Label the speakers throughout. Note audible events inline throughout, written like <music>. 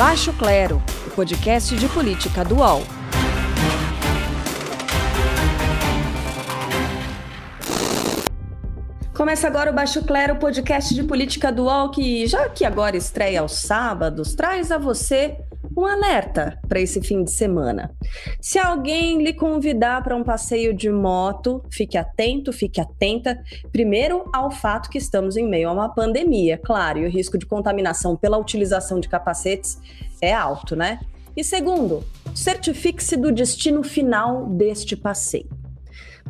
Speaker 1: Baixo Clero, o podcast de política do UOL. Começa agora o Baixo Clero, podcast de política do UOL, que já que agora estreia aos sábados, traz a você um alerta para esse fim de semana. Se alguém lhe convidar para um passeio de moto, fique atento, fique atenta, primeiro ao fato que estamos em meio a uma pandemia, claro, e o risco de contaminação pela utilização de capacetes é alto, né? E segundo, certifique-se do destino final deste passeio.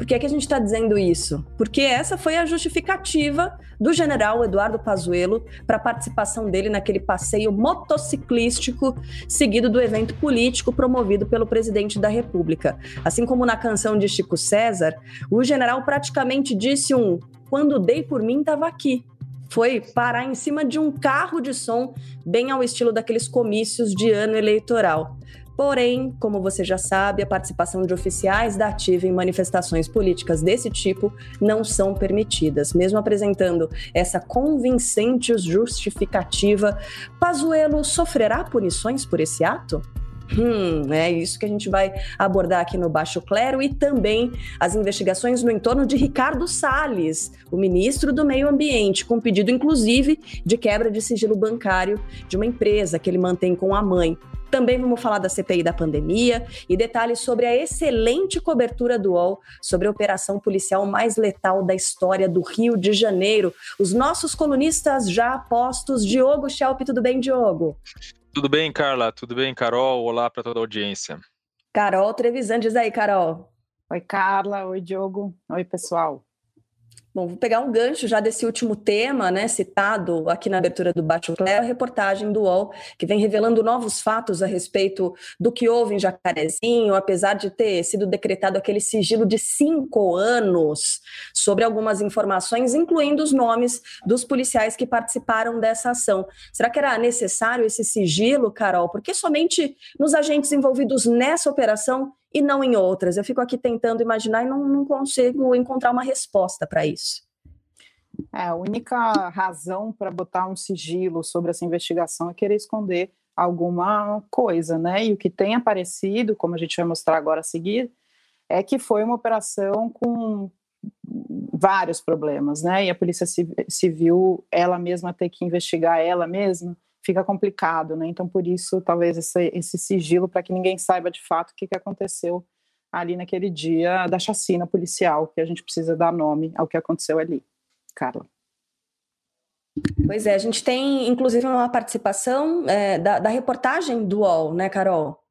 Speaker 1: Por que, é que a gente está dizendo isso? Porque essa foi a justificativa do general Eduardo Pazuello para a participação dele naquele passeio motociclístico seguido do evento político promovido pelo presidente da República. Assim como na canção de Chico César, o general praticamente disse um: quando dei por mim, estava aqui foi parar em cima de um carro de som, bem ao estilo daqueles comícios de ano eleitoral. Porém, como você já sabe, a participação de oficiais da ativa em manifestações políticas desse tipo não são permitidas. Mesmo apresentando essa convincente justificativa, Pazuello sofrerá punições por esse ato? Hum, é isso que a gente vai abordar aqui no Baixo Clero e também as investigações no entorno de Ricardo Salles, o ministro do Meio Ambiente, com pedido inclusive de quebra de sigilo bancário de uma empresa que ele mantém com a mãe. Também vamos falar da CPI da pandemia e detalhes sobre a excelente cobertura do UOL sobre a operação policial mais letal da história do Rio de Janeiro. Os nossos colunistas já postos. Diogo Schelp, tudo bem, Diogo?
Speaker 2: Tudo bem, Carla? Tudo bem, Carol? Olá para toda a audiência.
Speaker 1: Carol Trevisan, diz aí, Carol.
Speaker 3: Oi, Carla. Oi, Diogo. Oi, pessoal.
Speaker 1: Bom, vou pegar um gancho já desse último tema, né, citado aqui na abertura do Bate-Clé, a reportagem do UOL, que vem revelando novos fatos a respeito do que houve em Jacarezinho, apesar de ter sido decretado aquele sigilo de cinco anos sobre algumas informações, incluindo os nomes dos policiais que participaram dessa ação. Será que era necessário esse sigilo, Carol? Porque somente nos agentes envolvidos nessa operação e não em outras? Eu fico aqui tentando imaginar e não, não consigo encontrar uma resposta para isso.
Speaker 3: É, a única razão para botar um sigilo sobre essa investigação é querer esconder alguma coisa, né? E o que tem aparecido, como a gente vai mostrar agora a seguir, é que foi uma operação com vários problemas, né? E a Polícia Civil, ela mesma ter que investigar ela mesma, fica complicado, né? Então, por isso, talvez esse, esse sigilo, para que ninguém saiba de fato o que, que aconteceu ali naquele dia da chacina policial, que a gente precisa dar nome ao que aconteceu ali. Carla.
Speaker 1: Pois é, a gente tem inclusive uma participação é, da, da, reportagem do UOL, né, Carol?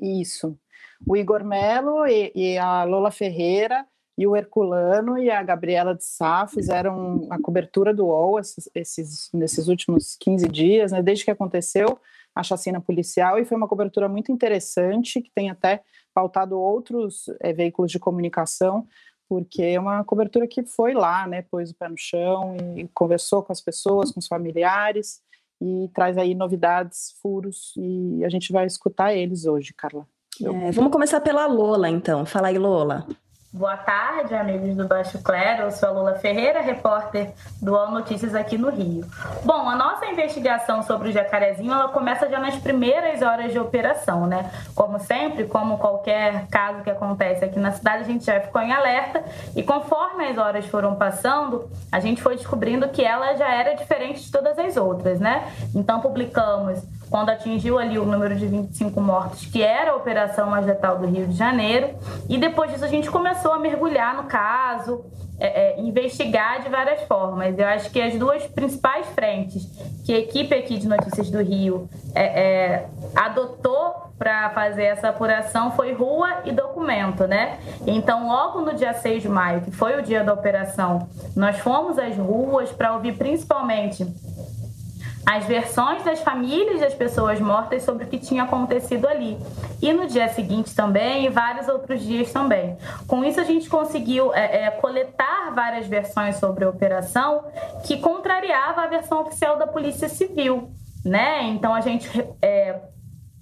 Speaker 3: Isso. O Igor Melo e, e a Lola Ferreira e o Herculano e a Gabriela de Sá fizeram a cobertura do UOL esses, esses, nesses últimos 15 dias, né, desde que aconteceu a chacina policial, e foi uma cobertura muito interessante, que tem até pautado outros é, veículos de comunicação, porque é uma cobertura que foi lá, né, pôs o pé no chão e conversou com as pessoas, com os familiares, e traz aí novidades, furos, e a gente vai escutar eles hoje, Carla.
Speaker 1: É, vamos começar pela Lola, então. Fala aí, Lola.
Speaker 4: Boa tarde, amigos do Baixo Clero. Eu sou a Lula Ferreira, repórter do All Notícias aqui no Rio. Bom, a nossa investigação sobre o jacarezinho ela começa já nas primeiras horas de operação, né? Como sempre, como qualquer caso que acontece aqui na cidade, a gente já ficou em alerta e conforme as horas foram passando, a gente foi descobrindo que ela já era diferente de todas as outras, né? Então publicamos quando atingiu ali o número de 25 mortos, que era a operação mais do Rio de Janeiro. E depois disso a gente começou a mergulhar no caso, é, é, investigar de várias formas. Eu acho que as duas principais frentes que a equipe aqui de Notícias do Rio é, é adotou para fazer essa apuração foi rua e documento, né? Então, logo no dia 6 de maio, que foi o dia da operação, nós fomos às ruas para ouvir principalmente as versões das famílias das pessoas mortas sobre o que tinha acontecido ali. E no dia seguinte também, e vários outros dias também. Com isso, a gente conseguiu é, é, coletar várias versões sobre a operação que contrariava a versão oficial da Polícia Civil. Né? Então, a gente é,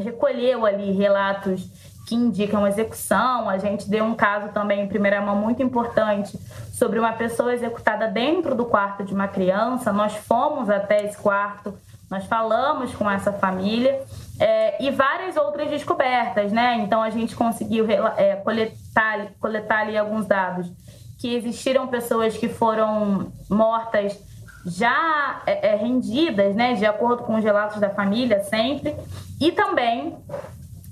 Speaker 4: recolheu ali relatos que indicam execução. A gente deu um caso também em primeira mão muito importante sobre uma pessoa executada dentro do quarto de uma criança. Nós fomos até esse quarto, nós falamos com essa família é, e várias outras descobertas, né? Então a gente conseguiu é, coletar, coletar ali alguns dados que existiram pessoas que foram mortas já é, é rendidas, né? De acordo com os relatos da família sempre e também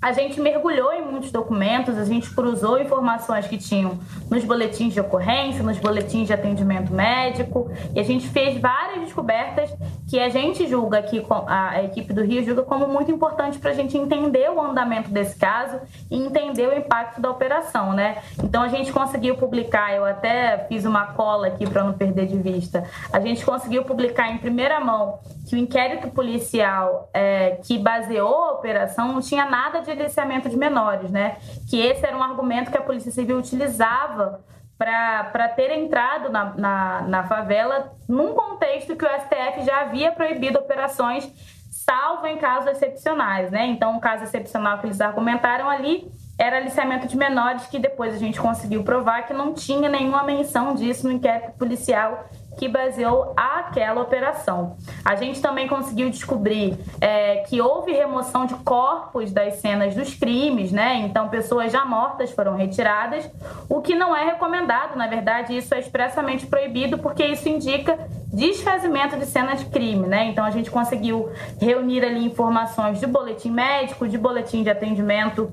Speaker 4: a gente mergulhou em muitos documentos, a gente cruzou informações que tinham nos boletins de ocorrência, nos boletins de atendimento médico, e a gente fez várias descobertas que a gente julga aqui, a equipe do Rio julga como muito importante para a gente entender o andamento desse caso e entender o impacto da operação, né? Então a gente conseguiu publicar, eu até fiz uma cola aqui para não perder de vista, a gente conseguiu publicar em primeira mão que o inquérito policial é, que baseou a operação não tinha nada de aliciamento de menores, né? Que esse era um argumento que a Polícia Civil utilizava para ter entrado na, na, na, favela num contexto que o STF já havia proibido operações, salvo em casos excepcionais, né? Então, o caso excepcional que eles argumentaram ali era aliciamento de menores, que depois a gente conseguiu provar que não tinha nenhuma menção disso no inquérito policial que baseou aquela operação. A gente também conseguiu descobrir é, que houve remoção de corpos das cenas dos crimes, né? Então, pessoas já mortas foram retiradas, o que não é recomendado. Na verdade, isso é expressamente proibido, porque isso indica desfazimento de cena de crime, né? Então, a gente conseguiu reunir ali informações de boletim médico, de boletim de atendimento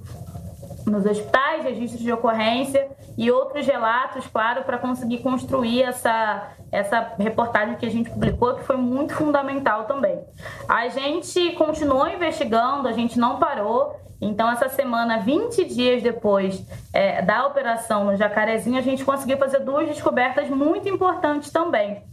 Speaker 4: nos hospitais, registros de ocorrência e outros relatos, claro, para conseguir construir essa, essa reportagem que a gente publicou, que foi muito fundamental também. A gente continuou investigando, a gente não parou. Então, essa semana, 20 dias depois é, da operação no Jacarezinho, a gente conseguiu fazer duas descobertas muito importantes também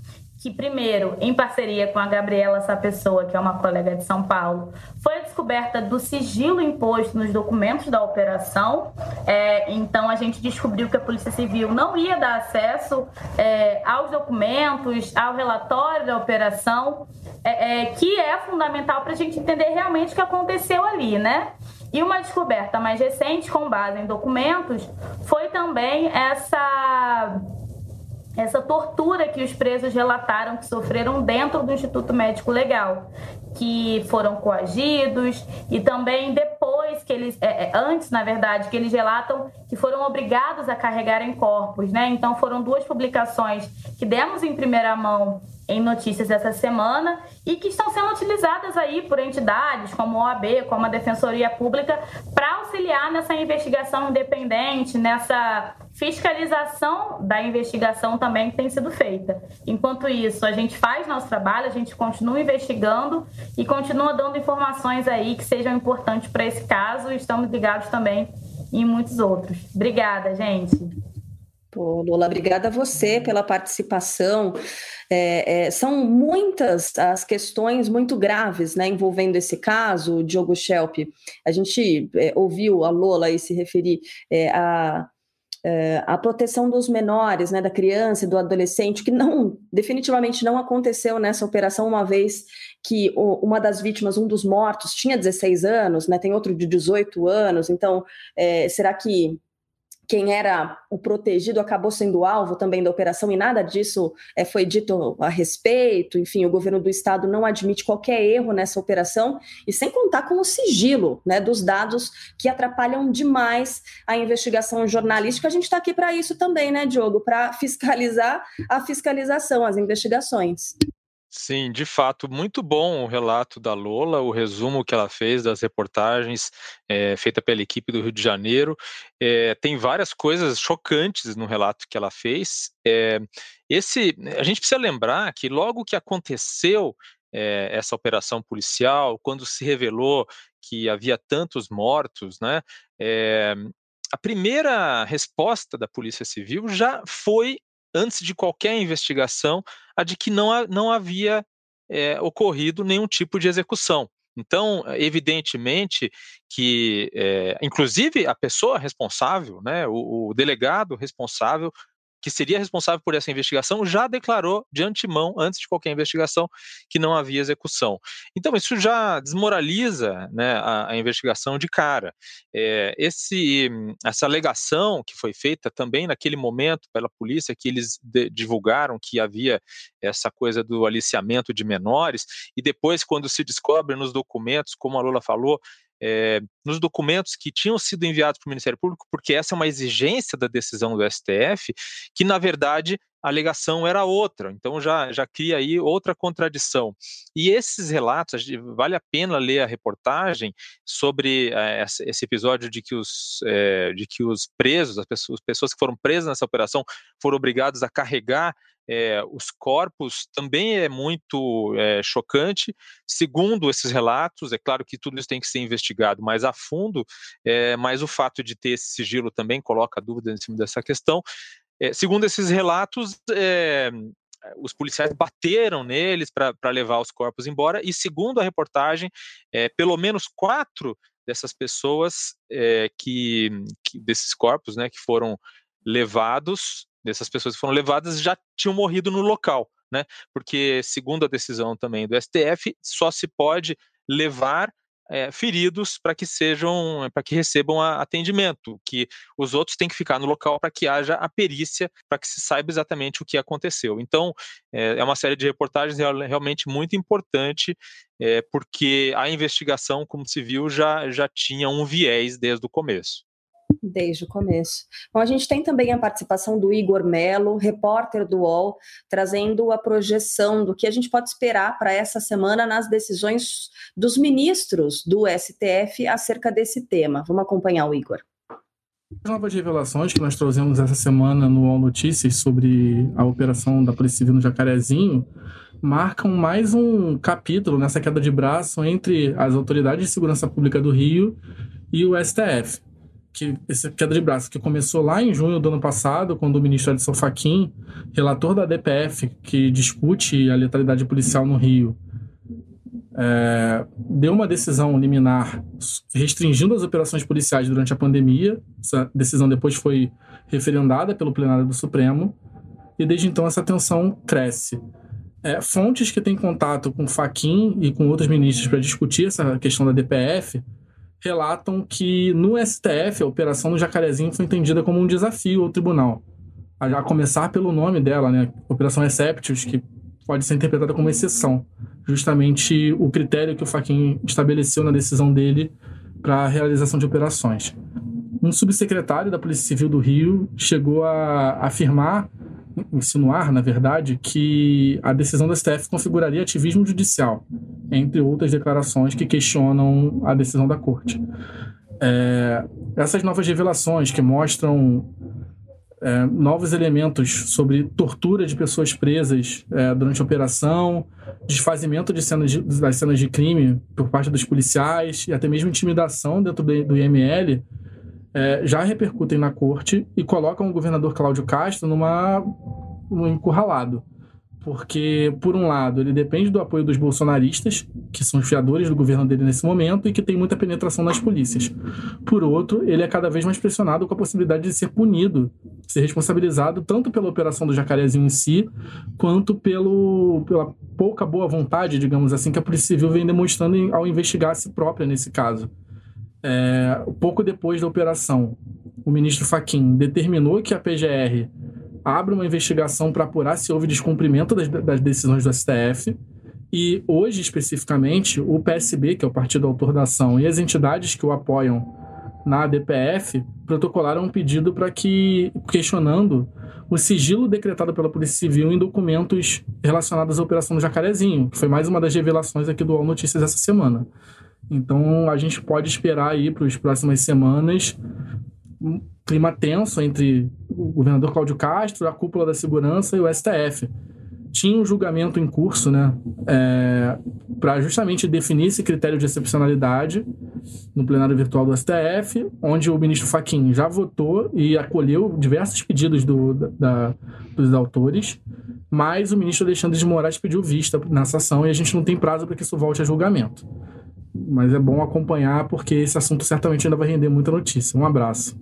Speaker 4: que primeiro, em parceria com a Gabriela essa pessoa que é uma colega de São Paulo, foi a descoberta do sigilo imposto nos documentos da operação. É, então a gente descobriu que a Polícia Civil não ia dar acesso é, aos documentos, ao relatório da operação, é, é que é fundamental para a gente entender realmente o que aconteceu ali, né? E uma descoberta mais recente, com base em documentos, foi também essa essa tortura que os presos relataram que sofreram dentro do Instituto Médico Legal, que foram coagidos e também depois que eles, é, é, antes na verdade, que eles relatam que foram obrigados a carregarem corpos, né? Então foram duas publicações que demos em primeira mão em notícias essa semana e que estão sendo utilizadas aí por entidades como a OAB, como a Defensoria Pública, para auxiliar nessa investigação independente, nessa fiscalização da investigação também tem sido feita. Enquanto isso, a gente faz nosso trabalho, a gente continua investigando e continua dando informações aí que sejam importantes para esse caso e estamos ligados também em muitos outros. Obrigada, gente.
Speaker 1: Pô, Lula, obrigada a você pela participação. É, é, são muitas as questões muito graves né, envolvendo esse caso, Diogo Schelp. A gente é, ouviu a Lola se referir é, a é, a proteção dos menores, né, da criança e do adolescente, que não, definitivamente não aconteceu nessa operação, uma vez que o, uma das vítimas, um dos mortos, tinha 16 anos, né, tem outro de 18 anos, então, é, será que quem era o protegido acabou sendo alvo também da operação e nada disso é, foi dito a respeito. Enfim, o governo do estado não admite qualquer erro nessa operação e sem contar com o sigilo né, dos dados que atrapalham demais a investigação jornalística. A gente está aqui para isso também, né, Diogo? Para <laughs> fiscalizar a fiscalização, as investigações.
Speaker 2: Sim, de fato, muito bom o relato da Lola, o resumo que ela fez das reportagens é, feita pela equipe do Rio de Janeiro. É, tem várias coisas chocantes no relato que ela fez. É, esse, a gente precisa lembrar que logo que aconteceu essa operação policial, quando se revelou que havia tantos mortos, né? a primeira resposta da Polícia Civil já foi antes de qualquer investigação, a de que não, não havia é, ocorrido nenhum tipo de execução. Então, evidentemente que, é, inclusive, a pessoa responsável, né, o, o, delegado responsável que seria responsável por essa investigação, já declarou de antemão, antes de qualquer investigação, que não havia execução. Então, isso já desmoraliza né, a, a, investigação de cara. É, esse, essa alegação que foi feita também naquele momento pela polícia, que eles de, divulgaram que havia essa coisa do aliciamento de menores, e depois, quando se descobre nos documentos, como a Lula falou, é, nos documentos que tinham sido enviados para o Ministério Público, porque essa é uma exigência da decisão do STF, que na verdade a alegação era outra, então já, já cria aí outra contradição. E esses relatos, vale a pena ler a reportagem sobre é, esse episódio de que os, é, de que os presos, as pessoas, as pessoas que foram presas nessa operação, foram obrigados a carregar é, os corpos também é muito é, chocante. Segundo esses relatos, é claro que tudo isso tem que ser investigado mais a fundo, é, mas o fato de ter esse sigilo também coloca dúvida em cima dessa questão. segundo esses relatos, os policiais bateram neles para levar os corpos embora, e segundo a reportagem, pelo menos quatro dessas pessoas que, que, desses corpos, né, que foram levados dessas pessoas que foram levadas já tinham morrido no local, né? Porque, segundo a decisão também do STF, só se pode levar é, feridos para que sejam, para que recebam atendimento, que os outros têm que ficar no local para que haja a perícia, para que se saiba exatamente o que aconteceu. Então, é, é uma série de reportagens realmente muito importante, é, porque a investigação, como se viu, já, já tinha um viés desde o começo.
Speaker 1: Desde o começo. Bom, a gente tem também a participação do Igor Melo, repórter do UOL, trazendo a projeção do que a gente pode esperar para essa semana nas decisões dos ministros do STF acerca desse tema. Vamos acompanhar o Igor.
Speaker 5: As novas revelações que nós trouxemos essa semana no UOL Notícias sobre a operação da Polícia Civil no Jacarezinho marcam mais um capítulo nessa queda de braço entre as autoridades de segurança pública do Rio e o STF que essa queda de braço que começou lá em junho do ano passado, quando o ministro Edson Fachin, relator da DPF, que discute a letalidade policial no Rio, é, deu uma decisão liminar restringindo as operações policiais durante a pandemia. Essa decisão depois foi referendada pelo plenário do Supremo e desde então essa tensão cresce. É, fontes que têm contato com Faquin e com outros ministros para discutir essa questão da DPF relatam que no STF a operação do Jacarezinho foi entendida como um desafio ao tribunal. A começar pelo nome dela, né? Operação Exceptius, que pode ser interpretada como exceção. Justamente o critério que o Faquin estabeleceu na decisão dele para a realização de operações. Um subsecretário da Polícia Civil do Rio chegou a afirmar, insinuar, na verdade, que a decisão do STF configuraria ativismo judicial entre outras declarações que questionam a decisão da corte. É, essas novas revelações que mostram é, novos elementos sobre tortura de pessoas presas é, durante a operação, desfazimento de cenas de, das cenas de crime por parte dos policiais e até mesmo intimidação dentro do, IML, é, já repercutem na corte e colocam o governador Cláudio Castro numa, num encurralado porque, por um lado, ele depende do apoio dos bolsonaristas, que são os fiadores do governo dele nesse momento e que tem muita penetração nas polícias. Por outro, ele é cada vez mais pressionado com a possibilidade de ser punido, ser responsabilizado tanto pela operação do Jacarezinho em si, quanto pelo, pela pouca boa vontade, digamos assim, que a Polícia Civil vem demonstrando ao investigar a si própria nesse caso. É, pouco depois da operação, o ministro Faquim determinou que a PGR abre uma investigação para apurar se houve descumprimento das, das, decisões do STF. E hoje, especificamente, o PSB, que é o partido autor da ação, e as entidades que o apoiam na DPF protocolaram um pedido para que, questionando o sigilo decretado pela Polícia Civil em documentos relacionados à Operação do Jacarezinho, que foi mais uma das revelações aqui do All Notícias essa semana. Então, a gente pode esperar aí para as próximas semanas um clima tenso entre o governador Cláudio Castro, a cúpula da segurança e o STF. Tinha um julgamento em curso, né, é, para justamente definir esse critério de excepcionalidade no plenário virtual do STF, onde o ministro Faquim já votou e acolheu diversos pedidos do, da, dos autores, mas o ministro Alexandre de Moraes pediu vista nessa ação e a gente não tem prazo para que isso volte a julgamento. Mas é bom acompanhar porque esse assunto certamente ainda vai render muita notícia. Um abraço.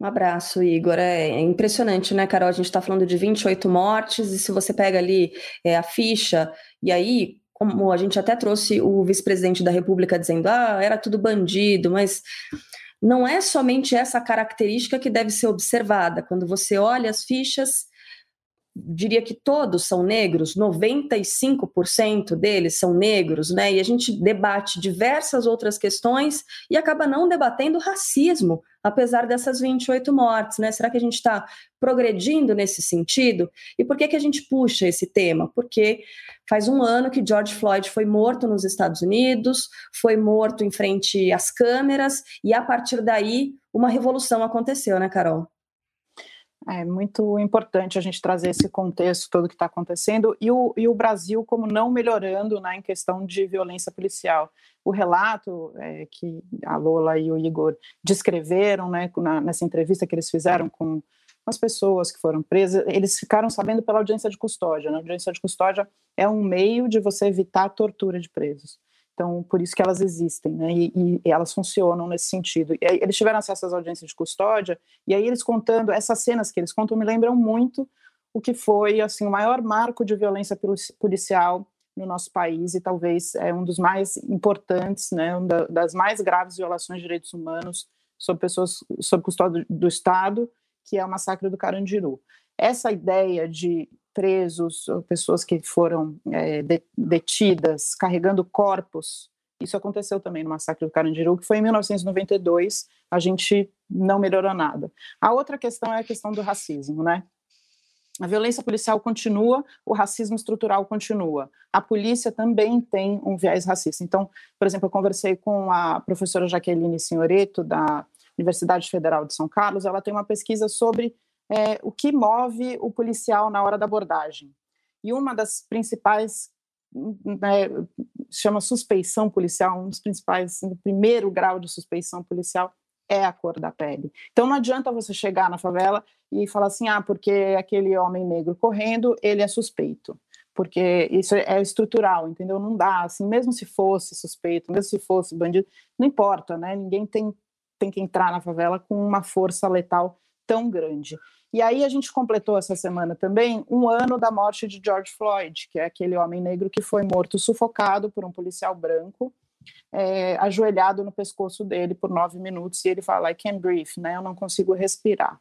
Speaker 1: Um abraço, Igor. É impressionante, né, Carol? A gente está falando de 28 mortes, e se você pega ali é, a ficha, e aí, como a gente até trouxe o vice-presidente da República dizendo, ah, era tudo bandido, mas não é somente essa característica que deve ser observada. Quando você olha as fichas, diria que todos são negros, 95% deles são negros, né? E a gente debate diversas outras questões e acaba não debatendo racismo, apesar dessas 28 mortes, né? Será que a gente está progredindo nesse sentido? E por que, que a gente puxa esse tema? Porque faz um ano que George Floyd foi morto nos Estados Unidos, foi morto em frente às câmeras, e a partir daí uma revolução aconteceu, né, Carol?
Speaker 3: É muito importante a gente trazer esse contexto todo que está acontecendo e o, e o Brasil como não melhorando né, em questão de violência policial. O relato é, que a Lola e o Igor descreveram né, na, nessa entrevista que eles fizeram com as pessoas que foram presas, eles ficaram sabendo pela audiência de custódia. Né? A audiência de custódia é um meio de você evitar a tortura de presos. Então, por isso que elas existem, né? E, e, elas funcionam nesse sentido. E eles tiveram acesso às audiências de custódia, e aí eles contando, essas cenas que eles contam me lembram muito o que foi, assim, o maior marco de violência policial no nosso país, e talvez é um dos mais importantes, né? Uma das mais graves violações de direitos humanos sobre pessoas sob custódia do Estado, que é o massacre do Carandiru. Essa ideia de presos, pessoas que foram é, detidas carregando corpos. Isso aconteceu também no massacre do Carandiru, que foi em 1992. A gente não melhorou nada. A outra questão é a questão do racismo, né? A violência policial continua, o racismo estrutural continua. A polícia também tem um viés racista. Então, por exemplo, eu conversei com a professora Jaqueline Senhoreto, da Universidade Federal de São Carlos. Ela tem uma pesquisa sobre é, o que move o policial na hora da abordagem. E uma das principais né, chama suspeição policial, um dos principais, o primeiro grau de suspeição policial é a cor da pele. Então não adianta você chegar na favela e falar assim, ah, porque aquele homem negro correndo, ele é suspeito. Porque isso é estrutural, entendeu? Não dá, assim, mesmo se fosse suspeito, mesmo se fosse bandido, não importa, né? Ninguém tem, tem que entrar na favela com uma força letal tão grande. E aí a gente completou essa semana também um ano da morte de George Floyd, que é aquele homem negro que foi morto sufocado por um policial branco, é, ajoelhado no pescoço dele por nove minutos, e ele fala, I can't breathe, né? Eu não consigo respirar.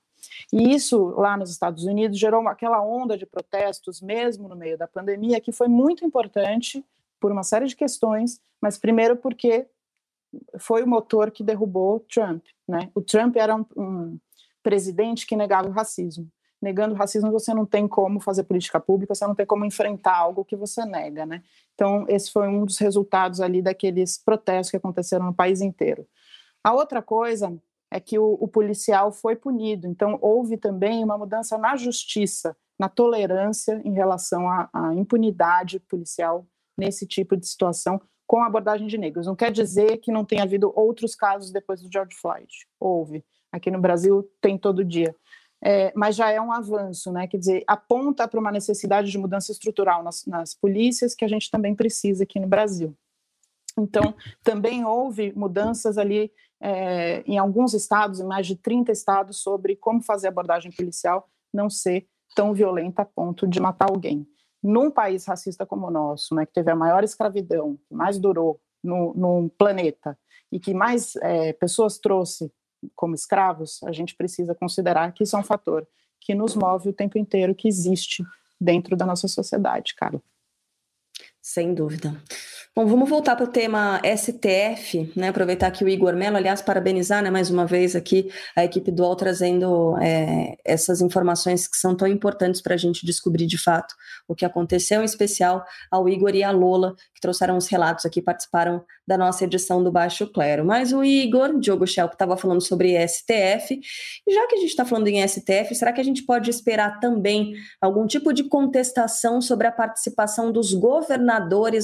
Speaker 3: E isso, lá nos Estados Unidos, gerou aquela onda de protestos, mesmo no meio da pandemia, que foi muito importante por uma série de questões, mas primeiro porque foi o motor que derrubou Trump. Né? O Trump era um, um presidente que negava o racismo. Negando o racismo, você não tem como fazer política pública, você não tem como enfrentar algo que você nega, né? Então, esse foi um dos resultados ali daqueles protestos que aconteceram no país inteiro. A outra coisa é que o, o policial foi punido, então houve também uma mudança na justiça, na tolerância em relação à, à impunidade policial nesse tipo de situação, com a abordagem de negros. Não quer dizer que não tenha havido outros casos depois do George Floyd. Houve. Aqui no Brasil tem todo dia. É, mas já é um avanço, né? Quer dizer, aponta para uma necessidade de mudança estrutural nas, nas polícias que a gente também precisa aqui no Brasil. Então, também houve mudanças ali é, em alguns estados, em mais de 30 estados, sobre como fazer abordagem policial não ser tão violenta a ponto de matar alguém. Num país racista como o nosso, né, que teve a maior escravidão, que mais durou no, no planeta e que mais é, pessoas trouxe como escravos, a gente precisa considerar que isso é um fator que nos move o tempo inteiro, que existe dentro da nossa sociedade, cara.
Speaker 1: Sem dúvida. Bom, vamos voltar para o tema STF, né? Aproveitar que o Igor Mello, aliás, parabenizar né, mais uma vez aqui a equipe do UOL trazendo é, essas informações que são tão importantes para a gente descobrir de fato o que aconteceu, em especial ao Igor e à Lola, que trouxeram os relatos aqui, participaram da nossa edição do Baixo Clero. Mas o Igor, Diogo Schelp, estava falando sobre STF, e já que a gente está falando em STF, será que a gente pode esperar também algum tipo de contestação sobre a participação dos governadores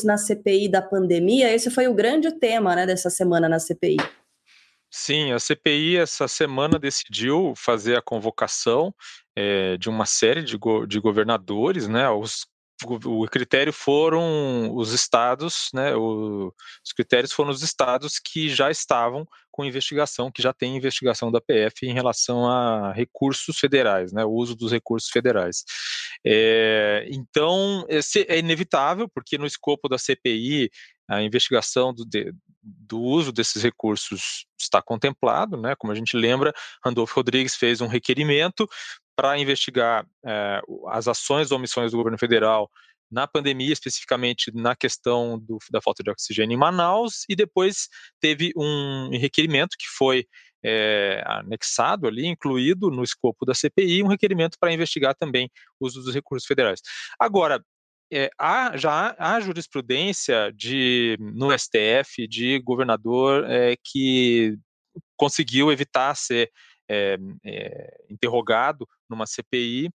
Speaker 1: na CPI da pandemia, esse foi o grande tema né, dessa semana na CPI.
Speaker 2: Sim, a CPI essa semana decidiu fazer a convocação é, de uma série de, go de governadores, né, os o critério foram os estados, né? O, os critérios foram os estados que já estavam com investigação, que já tem investigação da PF em relação a recursos federais, né? O uso dos recursos federais. É, então, é inevitável, porque no escopo da CPI a investigação do, de, do uso desses recursos está contemplado, né? Como a gente lembra, Randolfo Rodrigues fez um requerimento para investigar é, as ações ou omissões do governo federal na pandemia, especificamente na questão do, da falta de oxigênio em Manaus, e depois teve um requerimento que foi é, anexado ali, incluído no escopo da CPI, um requerimento para investigar também o uso dos recursos federais. Agora, é, há, já há, jurisprudência de, no STF de governador é, que conseguiu evitar ser é, é, interrogado numa CPI.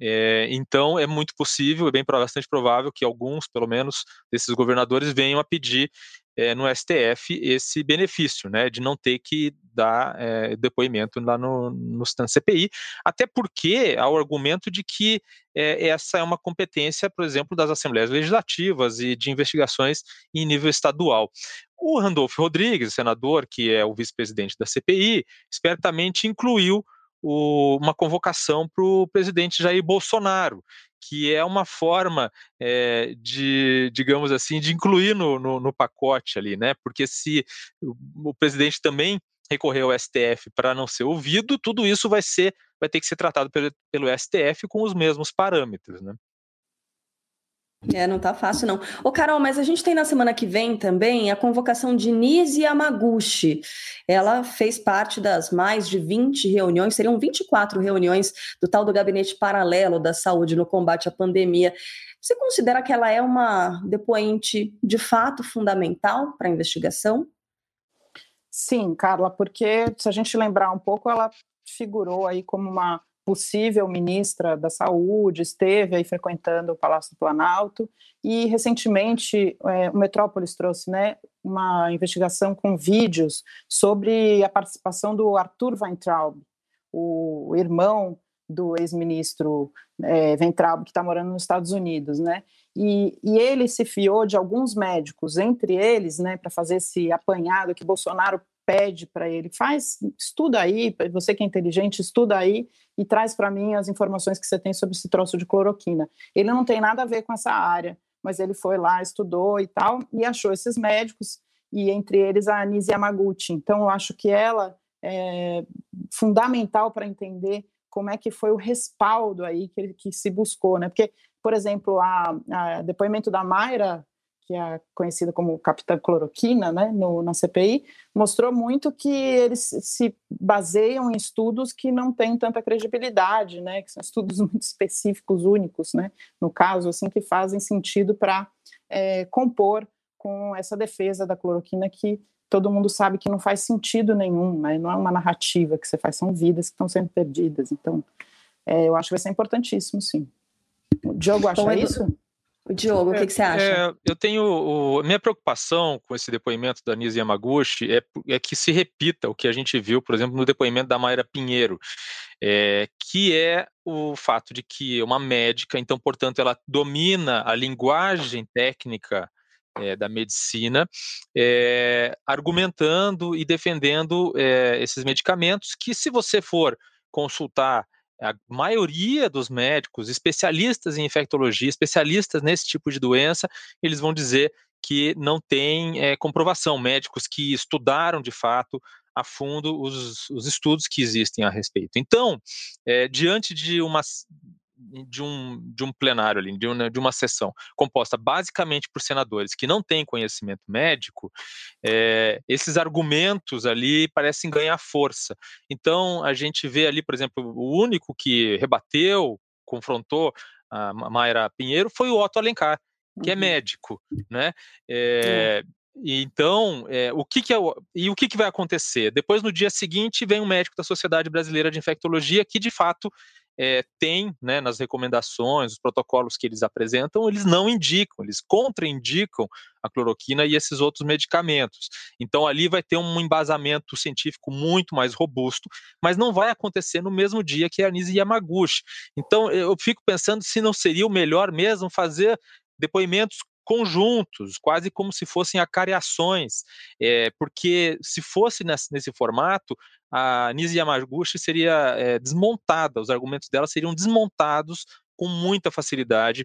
Speaker 2: É, então, é muito possível, é bem bastante provável que alguns, pelo menos, desses governadores venham a pedir é, no STF esse benefício, né, de não ter que dar é, depoimento lá no, no CPI, até porque há o argumento de que é, essa é uma competência, por exemplo, das assembleias legislativas e de investigações em nível estadual. O Randolfo Rodrigues, senador, que é o vice-presidente da CPI, espertamente incluiu o, uma convocação para o presidente Jair Bolsonaro, que é uma forma é, de, digamos assim, de incluir no, no, no, pacote ali, né? Porque se o, presidente também recorrer ao STF para não ser ouvido, tudo isso vai ser, vai ter que ser tratado pelo, pelo STF com os mesmos parâmetros, né?
Speaker 1: É, não tá fácil, não. Ô, Carol, mas a gente tem na semana que vem também a convocação de Nise Yamaguchi. Ela fez parte das mais de 20 reuniões, seriam 24 reuniões do tal do gabinete paralelo da saúde no combate à pandemia. Você considera que ela é uma depoente de fato fundamental para a investigação?
Speaker 3: Sim, Carla, porque se a gente lembrar um pouco, ela figurou aí como uma possível ministra da Saúde, esteve aí frequentando o Palácio do Planalto e recentemente é, o Metrópolis trouxe né, uma investigação com vídeos sobre a participação do Arthur Weintraub, o irmão do ex-ministro é, Weintraub, que está morando nos Estados Unidos, né? E, e, ele se fiou de alguns médicos, entre eles, né, para fazer esse apanhado que Bolsonaro pede para ele, faz, estuda aí, você que é inteligente, estuda aí e traz para mim as informações que você tem sobre esse troço de cloroquina. Ele não tem nada a ver com essa área, mas ele foi lá, estudou e tal, e achou esses médicos, e entre eles a Anise Yamaguchi. Então, eu acho que ela é fundamental para entender como é que foi o respaldo aí que, que se buscou, né? Porque, por exemplo, a, a depoimento da Mayra que é conhecida como Capitã Cloroquina, né, no, na CPI, mostrou muito que eles se baseiam em estudos que não têm tanta credibilidade, né, que são estudos <laughs> muito específicos, únicos, né, no caso, assim, que fazem sentido para é, compor com essa defesa da cloroquina que todo mundo sabe que não faz sentido nenhum, né, não é uma narrativa que você faz, são vidas que estão sendo perdidas, então é, eu acho que vai ser importantíssimo, sim. O Diogo acha Bom, isso?
Speaker 1: Diogo, o que, que, você acha?
Speaker 2: É, eu tenho. O, minha preocupação com esse depoimento da Nise Yamaguchi é, é, que se repita o que a gente viu, por exemplo, no depoimento da Mayra Pinheiro, é, que é o fato de que é uma médica, então, portanto, ela domina a linguagem técnica é, da medicina, é, argumentando e defendendo é, esses medicamentos que, se você for consultar a maioria dos médicos, especialistas em infectologia, especialistas nesse tipo de doença, eles vão dizer que não tem é, comprovação. Médicos que estudaram de fato a fundo os, os estudos que existem a respeito. Então, é, diante de uma de um, de um plenário ali, de uma, de uma sessão composta basicamente por senadores que não têm conhecimento médico, é, esses argumentos ali parecem ganhar força. Então, a gente vê ali, por exemplo, o único que rebateu, confrontou a Mayra Pinheiro foi o Otto Alencar, que é uhum. médico, né? É, então, é, o que, que é o, e o que, que vai acontecer? Depois, no dia seguinte, vem um médico da Sociedade Brasileira de Infectologia que, de fato, é, tem né, nas recomendações, os protocolos que eles apresentam, eles não indicam, eles contraindicam a cloroquina e esses outros medicamentos. Então ali vai ter um embasamento científico muito mais robusto, mas não vai acontecer no mesmo dia que a Anise Yamaguchi. Então eu fico pensando se não seria o melhor mesmo fazer depoimentos conjuntos, quase como se fossem acariações, é, porque se fosse nesse, nesse formato, a Nisi Yamaguchi seria é, desmontada, os argumentos dela seriam desmontados com muita facilidade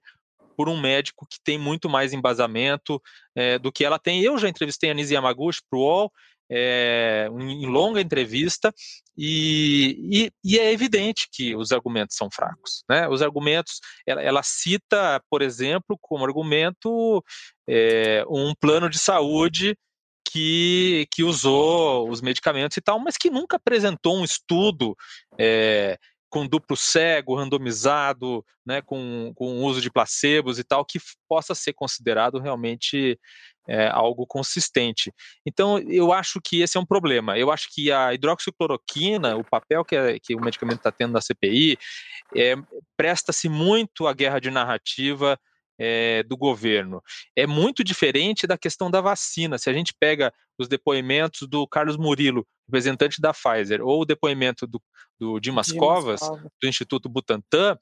Speaker 2: por um médico que tem muito mais embasamento é, do que ela tem. Eu já entrevistei a Nisi Yamaguchi para o UOL, em longa entrevista, e, e, e, é evidente que os argumentos são fracos. Né? Os argumentos, ela, ela cita, por exemplo, como argumento é, um plano de saúde que, que usou os medicamentos e tal, mas que nunca apresentou um estudo é, com duplo cego, randomizado, né, com, com uso de placebos e tal, que possa ser considerado realmente é, algo consistente. Então, eu acho que esse é um problema. Eu acho que a hidroxicloroquina, o papel que, a, que o medicamento está tendo na CPI, é, presta-se muito à guerra de narrativa é, do governo. É muito diferente da questão da vacina. Se a gente pega os depoimentos do Carlos Murilo, representante da Pfizer, ou o depoimento do, do Dimas, Dimas Covas, Covas, do Instituto Butantan,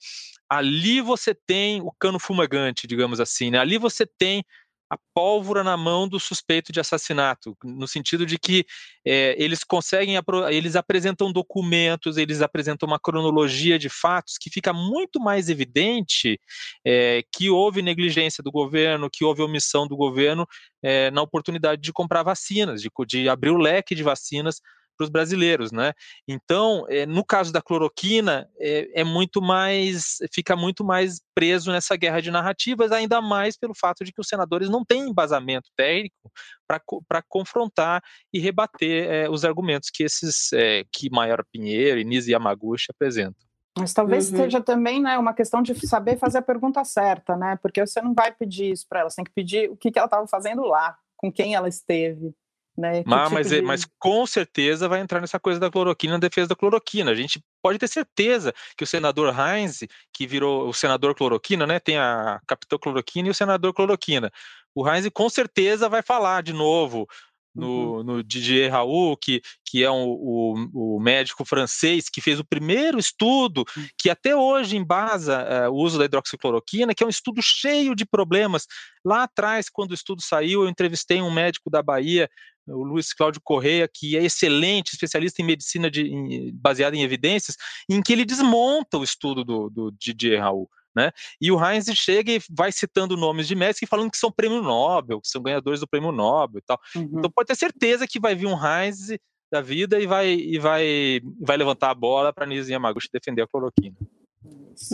Speaker 2: ali você tem o cano fumegante, digamos assim. Né? Ali você tem a pólvora na mão do suspeito de assassinato, no sentido de que é, eles conseguem, eles apresentam documentos, eles apresentam uma cronologia de fatos que fica muito mais evidente é, que houve negligência do governo, que houve omissão do governo é, na oportunidade de comprar vacinas, de, de abrir o leque de vacinas para os brasileiros, né? Então, é, no caso da cloroquina, é, é, muito mais, fica muito mais preso nessa guerra de narrativas, ainda mais pelo fato de que os senadores não têm embasamento técnico para confrontar e rebater é, os argumentos que esses, que Maior Pinheiro e Nise Yamaguchi apresentam.
Speaker 3: Mas talvez uhum. seja também né, uma questão de saber fazer a pergunta certa, né? Porque você não vai pedir isso para ela, você tem que pedir o que, que ela estava fazendo lá, com quem ela esteve. Né?
Speaker 2: Mas, tipo mas, de... mas, com certeza vai entrar nessa coisa da cloroquina, na defesa da cloroquina. A gente pode ter certeza que o senador Heinz, que virou o senador cloroquina, né? Tem a capitão cloroquina e o senador cloroquina. O Heinz com certeza vai falar de novo no, uhum. no Didier Raoult, que, que é um, o, o, médico francês que fez o primeiro estudo, hum. que até hoje embasa uh, o uso da hidroxicloroquina, que é um estudo cheio de problemas. Lá atrás, quando o estudo saiu, eu entrevistei um médico da Bahia, o Luiz Cláudio Correia, que é excelente, especialista em medicina de, em, baseada em evidências, em que ele desmonta o estudo do, do Didier Raoult. Né? E o Heinz chega e vai citando nomes de médicos e falando que são prêmio Nobel, que são ganhadores do prêmio Nobel e tal. Uhum. Então pode ter certeza que vai vir um Heinz da vida e vai, e vai, vai levantar a bola para Nise Yamaguchi defender a cloroquina.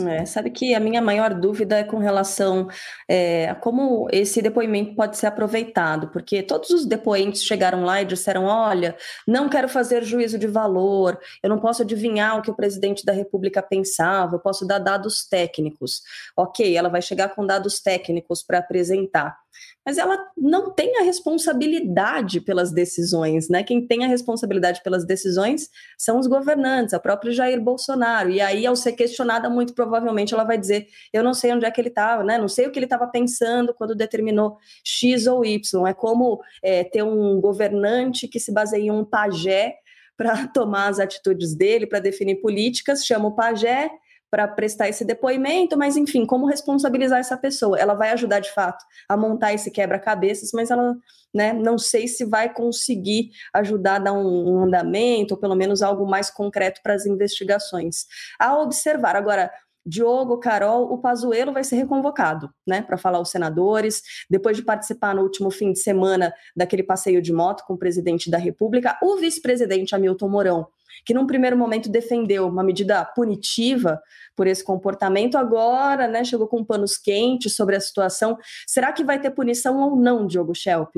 Speaker 1: É, sabe que a minha maior dúvida é com relação é, a como esse depoimento pode ser aproveitado, porque todos os depoentes chegaram lá e disseram: olha, não quero fazer juízo de valor, eu não posso adivinhar o que o presidente da República pensava, eu posso dar dados técnicos. Ok, ela vai chegar com dados técnicos para apresentar mas ela não tem a responsabilidade pelas decisões, né? Quem tem a responsabilidade pelas decisões são os governantes, a própria Jair Bolsonaro. E aí, ao ser questionada, muito provavelmente ela vai dizer: eu não sei onde é que ele estava, né? Não sei o que ele estava pensando quando determinou X ou Y. É como é, ter um governante que se baseia em um pajé para <laughs> tomar as atitudes dele, para definir políticas, chama o pajé, para prestar esse depoimento, mas enfim, como responsabilizar essa pessoa? Ela vai ajudar de fato a montar esse quebra-cabeças, mas ela, né, não sei se vai conseguir ajudar a dar um, um andamento, ou pelo menos algo mais concreto para as investigações. A observar. Agora, Diogo, Carol, o Pazuello vai ser reconvocado, né, para falar aos senadores, depois de participar no último fim de semana daquele passeio de moto com o presidente da República, o vice-presidente Hamilton Mourão que num primeiro momento defendeu uma medida punitiva por esse comportamento, agora né, chegou com panos quentes sobre a situação. Será que vai ter punição ou não, Diogo Schelp?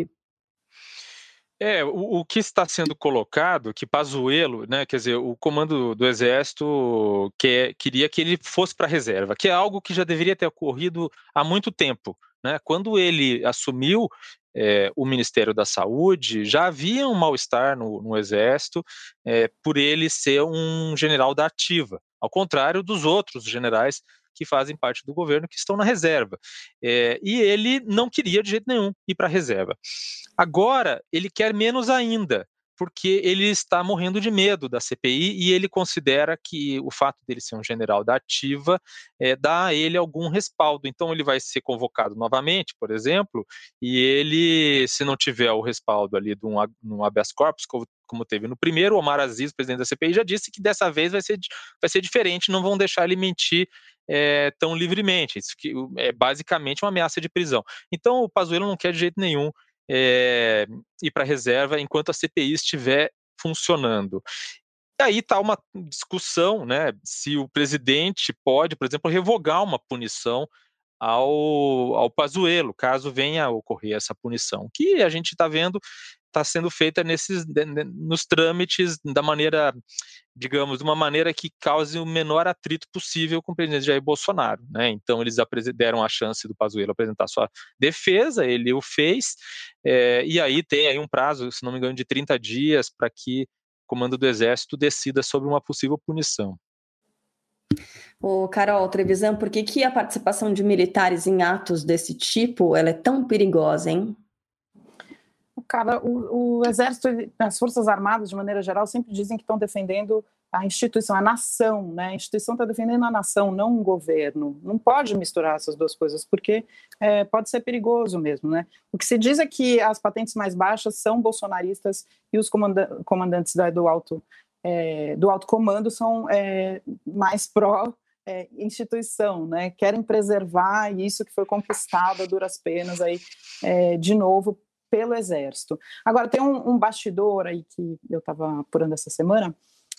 Speaker 2: É, o, o, que está sendo colocado, que Pazuello, né, quer dizer, o comando do Exército quer, queria que ele fosse para a reserva, que é algo que já deveria ter ocorrido há muito tempo. Né? Quando ele assumiu, é, o Ministério da Saúde, já havia um mal-estar no, no, Exército é, por ele ser um general da ativa, ao contrário dos outros generais que fazem parte do governo que estão na reserva. É, e ele não queria de jeito nenhum ir para a reserva. Agora, ele quer menos ainda porque ele está morrendo de medo da CPI e ele considera que o fato dele ser um general da ativa é, dá a ele algum respaldo. Então ele vai ser convocado novamente, por exemplo, e ele, se não tiver o respaldo ali de um, um habeas corpus, como, como teve no primeiro, Omar Aziz, presidente da CPI, já disse que dessa vez vai ser, vai ser diferente, não vão deixar ele mentir é, tão livremente. Isso que é basicamente uma ameaça de prisão. Então o Pazuello não quer de jeito nenhum é, ir para a reserva enquanto a CPI estiver funcionando. E aí está uma discussão, né, se o presidente pode, por exemplo, revogar uma punição ao, ao Pazuello, caso venha a ocorrer essa punição, que a gente está vendo está sendo feita nesses nos trâmites da maneira, digamos, de uma maneira que cause o menor atrito possível com o presidente Jair Bolsonaro, né? Então eles deram a chance do Pazuello apresentar sua defesa, ele o fez, é, e aí tem aí um prazo, se não me engano, de 30 dias para que o comando do Exército decida sobre uma possível punição.
Speaker 1: O Carol Trevisan, por que, que a participação de militares em atos desse tipo ela é tão perigosa, hein?
Speaker 3: Cara, o, o Exército, as Forças Armadas, de maneira geral, sempre dizem que estão defendendo a instituição, a nação, né? A instituição está defendendo a nação, não um governo. Não pode misturar essas duas coisas, porque é, pode ser perigoso mesmo, né? O que se diz é que as patentes mais baixas são bolsonaristas e os comanda comandantes da, do alto é, do alto comando são é, mais pró é, instituição, né? Querem preservar isso que foi conquistado a duras penas aí é, de novo pelo Exército. Agora, tem um, um bastidor aí que eu estava apurando essa semana,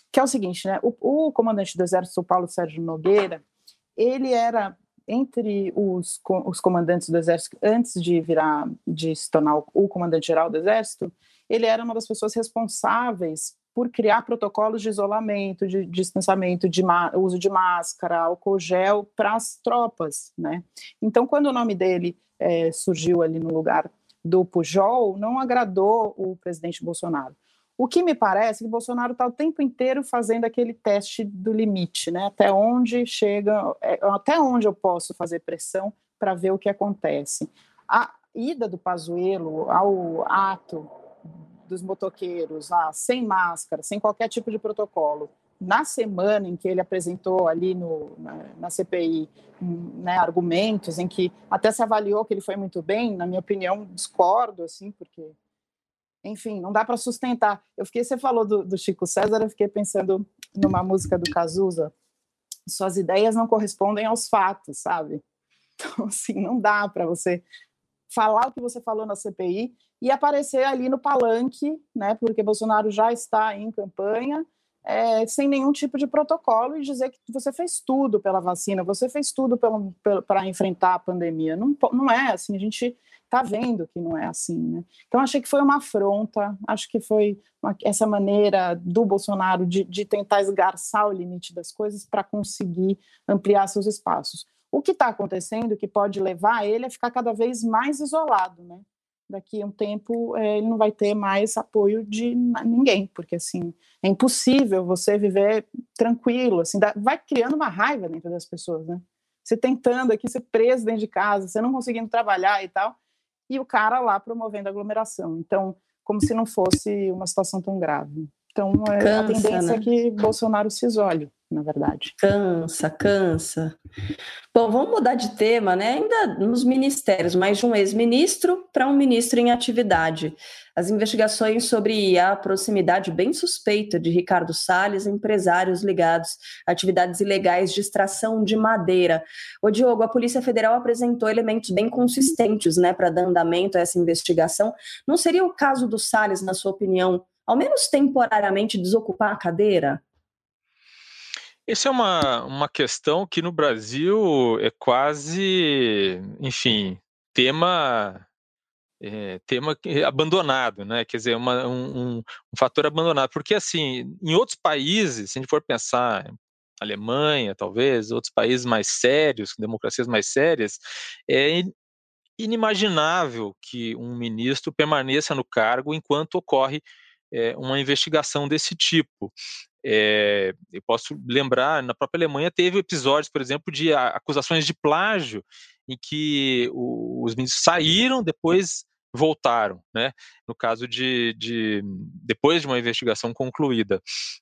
Speaker 3: que é o seguinte, né? O, o comandante do Exército, Paulo Sérgio Nogueira, ele era entre os, os comandantes do Exército, antes de virar, de se tornar o, o comandante-geral do Exército, ele era uma das pessoas responsáveis por criar protocolos de isolamento, de, distanciamento, de uso de máscara, álcool gel para as tropas, né? Então, quando o nome dele é, surgiu ali no lugar do Pujol não agradou o presidente Bolsonaro. O que me parece é que Bolsonaro está o tempo inteiro fazendo aquele teste do limite, né? Até onde chega, é, até onde eu posso fazer pressão para ver o que acontece. A ida do Pazuello ao ato dos motoqueiros lá, sem máscara, sem qualquer tipo de protocolo, na semana em que ele apresentou ali no, na, na CPI né, argumentos em que até se avaliou que ele foi muito bem, na minha opinião, discordo, assim, porque, enfim, não dá para sustentar. Eu fiquei, você falou do, do, Chico César, eu fiquei pensando numa música do Cazuza, suas ideias não correspondem aos fatos, sabe? <laughs> Então, assim, não dá para você falar o que você falou na CPI e aparecer ali no palanque, né? Porque Bolsonaro já está em campanha é, sem nenhum tipo de protocolo e dizer que você fez tudo pela vacina, você fez tudo para enfrentar a pandemia. Não, não é assim, a gente está vendo que não é assim. Né? Então, achei que foi uma afronta, acho que foi uma, essa maneira do Bolsonaro de, de tentar esgarçar o limite das coisas para conseguir ampliar seus espaços. O que está acontecendo, que pode levar ele a ficar cada vez mais isolado, né? Daqui a um tempo é, ele não vai ter mais apoio de ninguém, porque assim é impossível você viver tranquilo, assim, dá, vai criando uma raiva dentro das pessoas, né? Você tentando aqui ser preso dentro de casa, você não conseguindo trabalhar e tal, e o cara lá promovendo aglomeração. Então, como se não fosse uma situação tão grave. Então, é, Cansa, a tendência é né? é que Bolsonaro se isole na verdade.
Speaker 1: Cansa, cansa. Bom, vamos mudar de tema, né? Ainda nos ministérios, mais de um ex-ministro para um ministro em atividade. As investigações sobre a proximidade bem suspeita de Ricardo Salles, empresários ligados a atividades ilegais de extração de madeira. O Diogo, a Polícia Federal apresentou elementos bem consistentes, né, para dar andamento a essa investigação. Não seria o caso do Salles, na sua opinião, ao menos temporariamente desocupar a cadeira?
Speaker 2: Essa é uma, uma questão que no Brasil é quase, enfim, tema é, tema abandonado, né? Quer dizer, uma, um, um, fator abandonado, porque assim, em outros países, se a gente for pensar, Alemanha, talvez, outros países mais sérios, democracias mais sérias, é inimaginável que um ministro permaneça no cargo enquanto ocorre é, uma investigação desse tipo. É, eu posso lembrar, na própria Alemanha teve episódios, por exemplo, de acusações de plágio, em que os ministros saíram, depois voltaram, né? No caso de, de, depois de uma investigação concluída.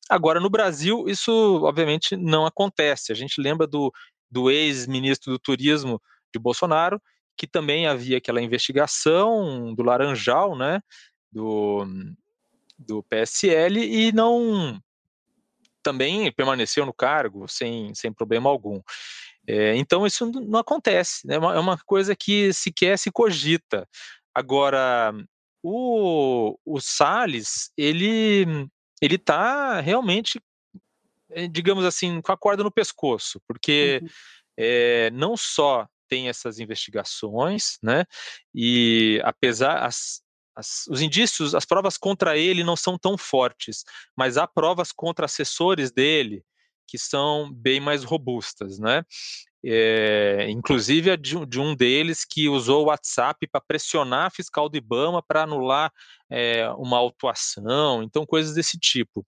Speaker 2: Agora, no Brasil, isso obviamente não acontece. A gente lembra do, do ex-ministro do Turismo de Bolsonaro, que também havia aquela investigação do Laranjal, né? Do, do PSL e não também permaneceu no cargo sem, sem problema algum. É, então isso não acontece, né? é uma coisa que sequer se cogita. Agora, o, o Salles, ele ele está realmente, eh, digamos assim, com a corda no pescoço, porque uhum. é, não só tem essas investigações, né? E apesar as, as, os indícios, as provas contra ele não são tão fortes, mas há provas contra assessores dele que são bem mais robustas, né? É, inclusive a de, de, um deles que usou o WhatsApp para pressionar a fiscal do IBAMA para anular é, uma autuação, então coisas desse tipo.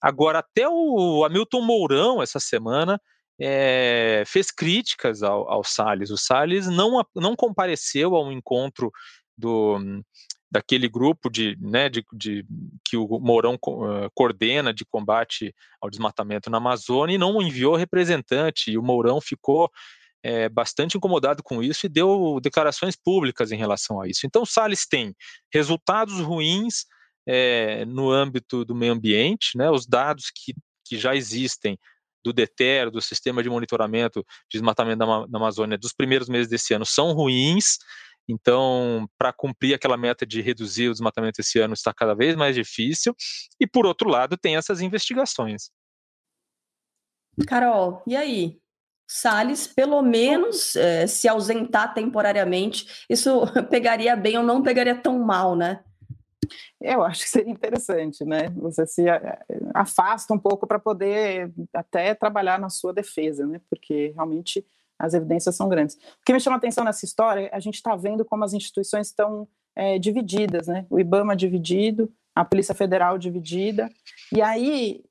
Speaker 2: Agora, até o Hamilton Mourão, essa semana, é, fez críticas ao, ao Salles. O Salles não, não compareceu ao encontro do, daquele grupo de, né, de, de, que o Mourão uh, coordena de combate ao desmatamento na Amazônia e não enviou representante. E o Mourão ficou é, bastante incomodado com isso e deu declarações públicas em relação a isso. Então, Salles tem resultados ruins é, no âmbito do meio ambiente, né, os dados que, que já existem do DETER, do Sistema de Monitoramento de Desmatamento da, da Amazônia, dos primeiros meses desse ano são ruins, então, para cumprir aquela meta de reduzir o desmatamento esse ano está cada vez mais difícil. E, por outro lado, tem essas investigações.
Speaker 1: Carol, e aí? Salles, pelo menos, é, se ausentar temporariamente, isso <laughs> pegaria bem ou não pegaria tão mal, né?
Speaker 3: Eu acho que seria interessante, né? Você se eh, afasta um pouco para poder até trabalhar na sua defesa, né? Porque realmente as evidências são grandes. O que me chama a atenção nessa história, a gente está vendo como as instituições estão é, divididas, né? O IBAMA dividido, a Polícia Federal dividida, e aí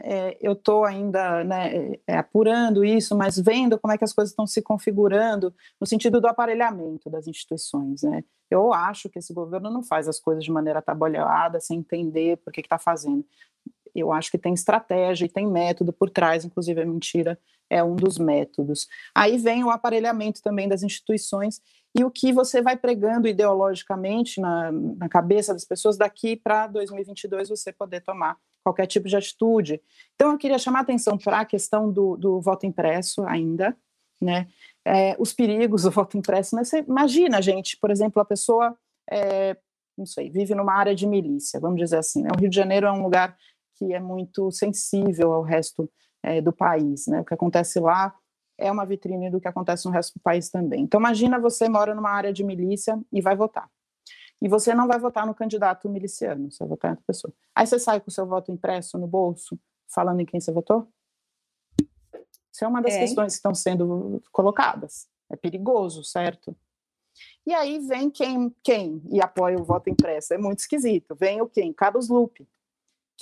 Speaker 3: é, eu estou ainda né, é, apurando isso, mas vendo como é que as coisas estão se configurando no sentido do aparelhamento das instituições. Né? Eu acho que esse governo não faz as coisas de maneira tabalhada, sem entender por que está fazendo. Eu acho que tem estratégia e tem método por trás, inclusive a mentira é um dos métodos. Aí vem o aparelhamento também das instituições e o que você vai pregando ideologicamente na, na cabeça das pessoas daqui para 2022 você poder tomar qualquer tipo de atitude. Então eu queria chamar a atenção para a questão do, do voto impresso ainda, né? É, os perigos do <laughs> voto impresso. Mas você imagina, gente, por exemplo, a pessoa, é, não sei, vive numa área de milícia, vamos dizer assim. Né? O Rio de Janeiro é um lugar que é muito sensível ao resto é, do país. Né? O que acontece lá é uma vitrine do que acontece no resto do país também. Então, imagina você mora numa área de milícia e vai votar. E você não vai votar no candidato miliciano, você vai votar em outra pessoa. Aí você sai com o seu voto impresso no bolso, falando em quem você votou? Isso é uma das é. questões que estão sendo colocadas. É perigoso, certo? E aí vem quem, quem e apoia o voto impresso. É muito esquisito. Vem o quem? Carlos Lupe,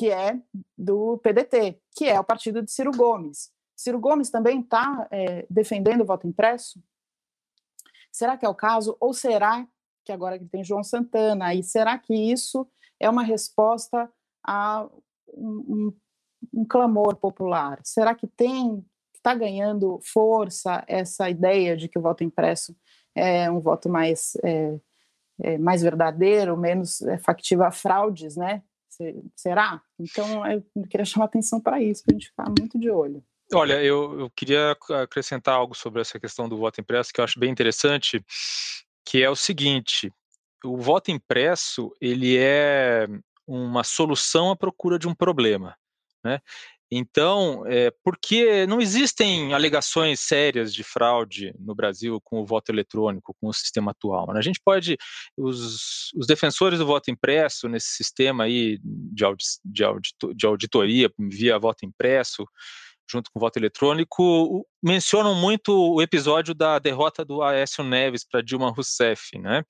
Speaker 3: que é do PDT, que é o partido de Ciro Gomes. Ciro Gomes também está é, defendendo o voto impresso? Será que é o caso? Ou será que agora que tem João Santana, e será que isso é uma resposta a um, um, um clamor popular? Será que tem está ganhando força essa ideia de que o voto impresso é um voto mais é, é, mais verdadeiro, menos é, factivo a fraudes, né? Será? Então, eu queria chamar atenção para isso, para a gente ficar muito de olho.
Speaker 2: Olha, eu, eu, queria acrescentar algo sobre essa questão do voto impresso que eu acho bem interessante, que é o seguinte: o voto impresso ele é uma solução à procura de um problema, né? Então, é, porque não existem alegações sérias de fraude no Brasil com o voto eletrônico, com o sistema atual. Né? A gente pode, os, os, defensores do voto impresso nesse sistema aí de, audi, de, de auditoria via voto impresso, junto com o voto eletrônico, mencionam muito o episódio da derrota do Aécio Neves para Dilma Rousseff, né?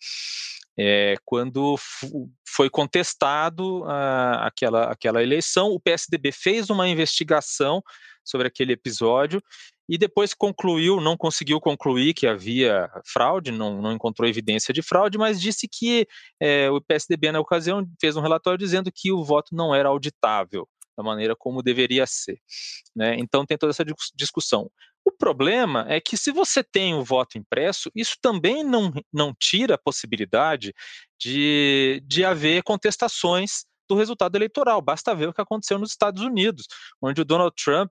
Speaker 2: é, quando foi contestado uh, aquela, aquela eleição. O PSDB fez uma investigação sobre aquele episódio e depois concluiu, não conseguiu concluir que havia fraude, não, não encontrou evidência de fraude, mas disse que é, o PSDB, na ocasião, fez um relatório dizendo que o voto não era auditável da maneira como deveria ser. Né? Então tem toda essa discussão. O problema é que se você tem o voto impresso, isso também não, não tira a possibilidade de, de haver contestações do resultado eleitoral. Basta ver o que aconteceu nos Estados Unidos, onde o Donald Trump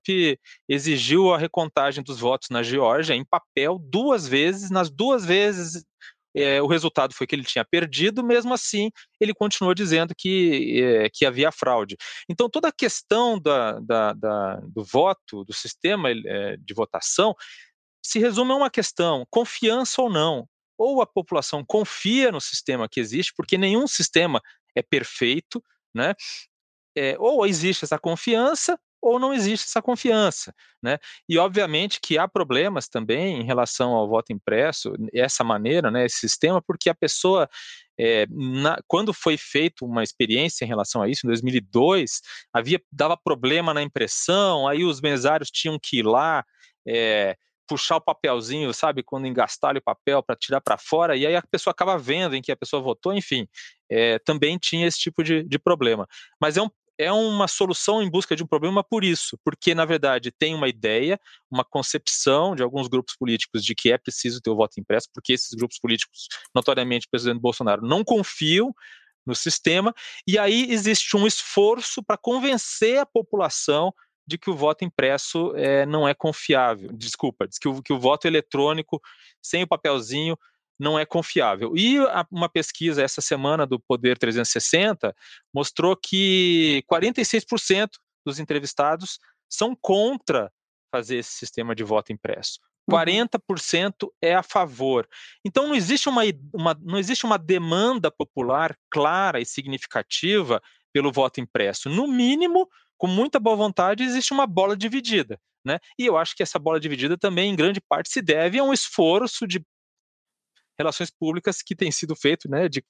Speaker 2: exigiu a recontagem dos votos na Geórgia em papel duas vezes, nas duas vezes é, o resultado foi que ele tinha perdido, mesmo assim ele continuou dizendo que, é, que havia fraude. Então toda a questão da, da, da do voto, do sistema é, de votação, se resume a uma questão: confiança ou não. Ou a população confia no sistema que existe, porque nenhum sistema é perfeito, né? É, ou existe essa confiança ou não existe essa confiança, né? E obviamente que há problemas também em relação ao voto impresso, essa maneira, né, esse sistema, porque a pessoa é, na, quando foi feita uma experiência em relação a isso, em 2002, havia dava problema na impressão, aí os mesários tinham que ir lá é, puxar o papelzinho, sabe, quando engastalha o papel para tirar para fora, e aí a pessoa acaba vendo em que a pessoa votou, enfim, é, também tinha esse tipo de, de problema. Mas é um, é uma solução em busca de um problema por isso, porque na verdade tem uma ideia, uma concepção de alguns grupos políticos de que é preciso ter o voto impresso, porque esses grupos políticos, notoriamente o presidente Bolsonaro, não confiam no sistema, e aí existe um esforço para convencer a população de que o voto impresso é, não é confiável. Desculpa, diz que o, que o voto eletrônico, sem o papelzinho, não é confiável. E a, uma pesquisa essa semana do Poder 360 mostrou que 46% dos entrevistados são contra fazer esse sistema de voto impresso. 40% uhum. é a favor. Então não existe uma, uma, não existe uma demanda popular clara e significativa pelo voto impresso. No mínimo, com muita boa vontade, existe uma bola dividida. Né? E eu acho que essa bola dividida também, em grande parte, se deve a um esforço de relações públicas que tem sido feito, né, de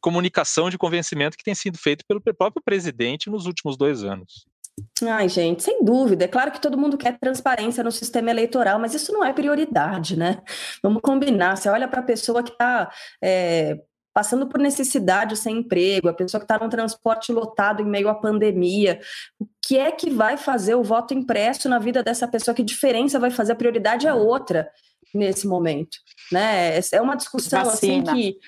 Speaker 2: comunicação, de convencimento que tem sido feito pelo próprio presidente nos últimos dois anos.
Speaker 1: Ai, gente, sem dúvida. É claro que todo mundo quer transparência no sistema eleitoral, mas isso não é prioridade, né? Vamos combinar. Você olha para a pessoa que está é, passando por necessidade sem emprego, a pessoa que está no transporte lotado em meio à pandemia, o que é que vai fazer o voto impresso na vida dessa pessoa? Que diferença vai fazer? A prioridade é outra nesse momento, né? É uma discussão assim, Vacina. assim que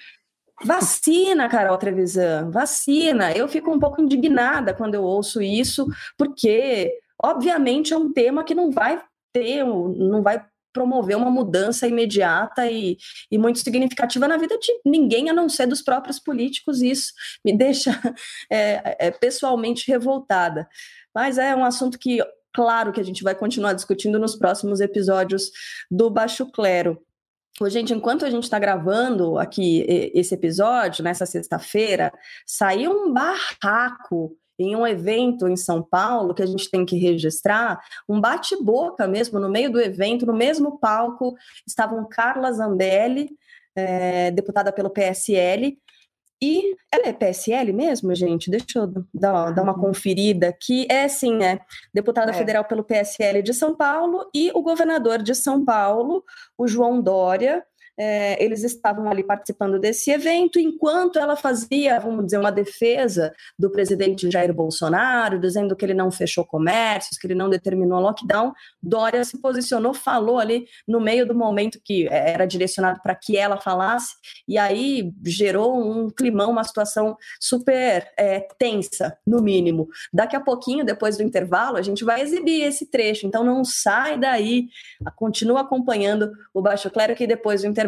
Speaker 1: Vacina, Carol Trevisan, vacina. Eu fico um pouco indignada quando eu ouço isso, porque, obviamente, é um tema que não vai ter, não vai promover uma mudança imediata e, e muito significativa na vida de ninguém, a não ser dos próprios políticos. Isso me <laughs> deixa é, é, pessoalmente revoltada. Mas é um assunto que, claro, que a gente vai continuar discutindo nos próximos episódios do Baixo Clero. Gente, enquanto a gente está gravando aqui esse episódio, nessa sexta-feira, saiu um barraco em um evento em São Paulo que a gente tem que registrar, um bate-boca mesmo no meio do evento, no mesmo palco, estavam Carla Zambelli, é, deputada pelo PSL, e ela é PSL mesmo, gente? Deixa eu dar, dar uma uhum. conferida aqui. É sim, é deputada é. federal pelo PSL de São Paulo e o governador de São Paulo, o João Dória, é, eles estavam ali participando desse evento, enquanto ela fazia, vamos dizer, uma defesa do presidente Jair Bolsonaro, dizendo que ele não fechou comércios, que ele não determinou lockdown, Dória se posicionou, falou ali no meio do momento que era direcionado para que ela falasse, e aí gerou um climão, uma situação super é, tensa, no mínimo. Daqui a pouquinho, depois do intervalo, a gente vai exibir esse trecho, então não sai daí, continua acompanhando o Baixo Clero, que depois do intervalo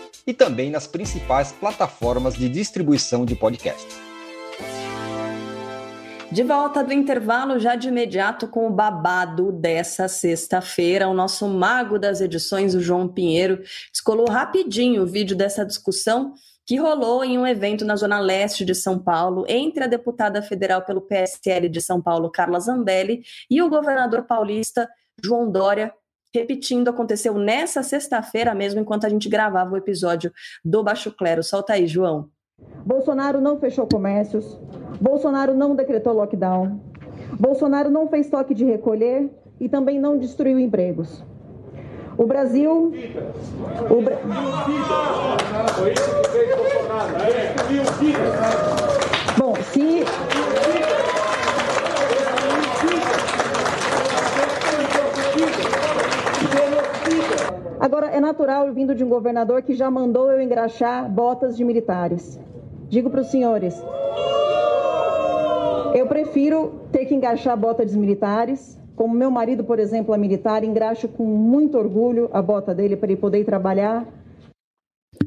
Speaker 6: e também nas principais plataformas de distribuição de podcasts.
Speaker 1: De volta do intervalo, já de imediato com o babado dessa sexta-feira, o nosso mago das edições, o João Pinheiro, descolou rapidinho o vídeo dessa discussão que rolou em um evento na zona leste de São Paulo entre a deputada federal pelo PSL de São Paulo, Carla Zambelli, e o governador paulista João Dória. Repetindo, aconteceu nessa sexta-feira mesmo, enquanto a gente gravava o episódio do Baixo Clero. Solta aí, João.
Speaker 7: Bolsonaro não fechou comércios, Bolsonaro não decretou lockdown, Bolsonaro não fez toque de recolher e também não destruiu empregos. O Brasil. O Bra... Bom, se. Agora, é natural vindo de um governador que já mandou eu engraxar botas de militares. Digo para os senhores, eu prefiro ter que engraxar botas de militares, como meu marido, por exemplo, é militar, engraxo com muito orgulho a bota dele para ele poder trabalhar.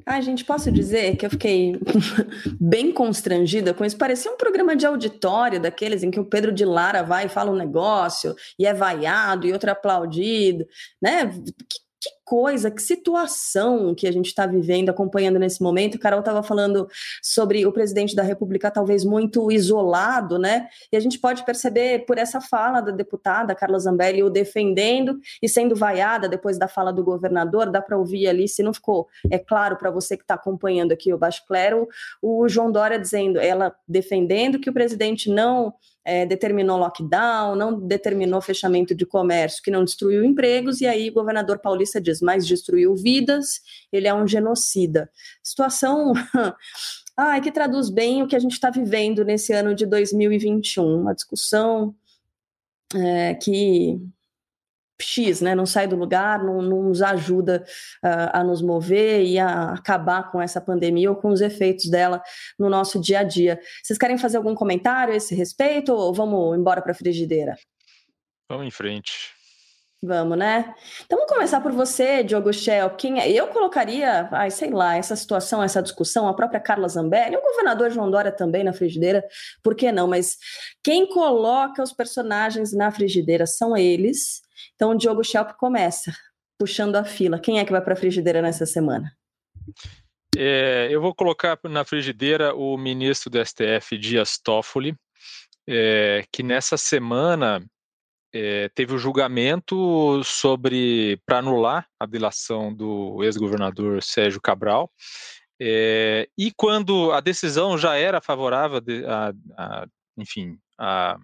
Speaker 1: Ai, gente, posso dizer que eu fiquei <laughs> bem constrangida com isso. Parecia um programa de auditório daqueles em que o Pedro de Lara vai e fala um negócio e é vaiado e outro é aplaudido, né? Que que coisa, que situação que a gente está vivendo, acompanhando nesse momento. Carol estava falando sobre o presidente da República talvez muito isolado, né? E a gente pode perceber por essa fala da deputada Carla Zambelli o defendendo e sendo vaiada depois da fala do governador. Dá para ouvir ali, se não ficou é claro para você que está acompanhando aqui o Baixo Clero, o João Dória dizendo, ela defendendo que o presidente não é, determinou lockdown, não determinou fechamento de comércio, que não destruiu empregos, e aí o governador paulista diz, mas destruiu vidas, ele é um genocida. Situação. <laughs> Ai, que traduz bem o que a gente está vivendo nesse ano de 2021, uma discussão é, que X, né? Não sai do lugar, não, não nos ajuda uh, a nos mover e a acabar com essa pandemia ou com os efeitos dela no nosso dia a dia. Vocês querem fazer algum comentário a esse respeito ou vamos embora para a frigideira?
Speaker 2: Vamos em frente.
Speaker 1: Vamos, né? Então vamos começar por você, Diogo Shell. Quem é? Eu colocaria, ai, sei lá, essa situação, essa discussão, a própria Carla Zambelli, o governador João Dória também na frigideira, por que não? Mas quem coloca os personagens na frigideira são eles, então o Diogo Schelp começa puxando a fila. Quem é que vai para a frigideira nessa semana?
Speaker 2: É, eu vou colocar na frigideira o ministro do STF, Dias Toffoli, é, que nessa semana é, teve o julgamento sobre para anular a delação do ex-governador Sérgio Cabral. É, e quando a decisão já era favorável, a, a, enfim, a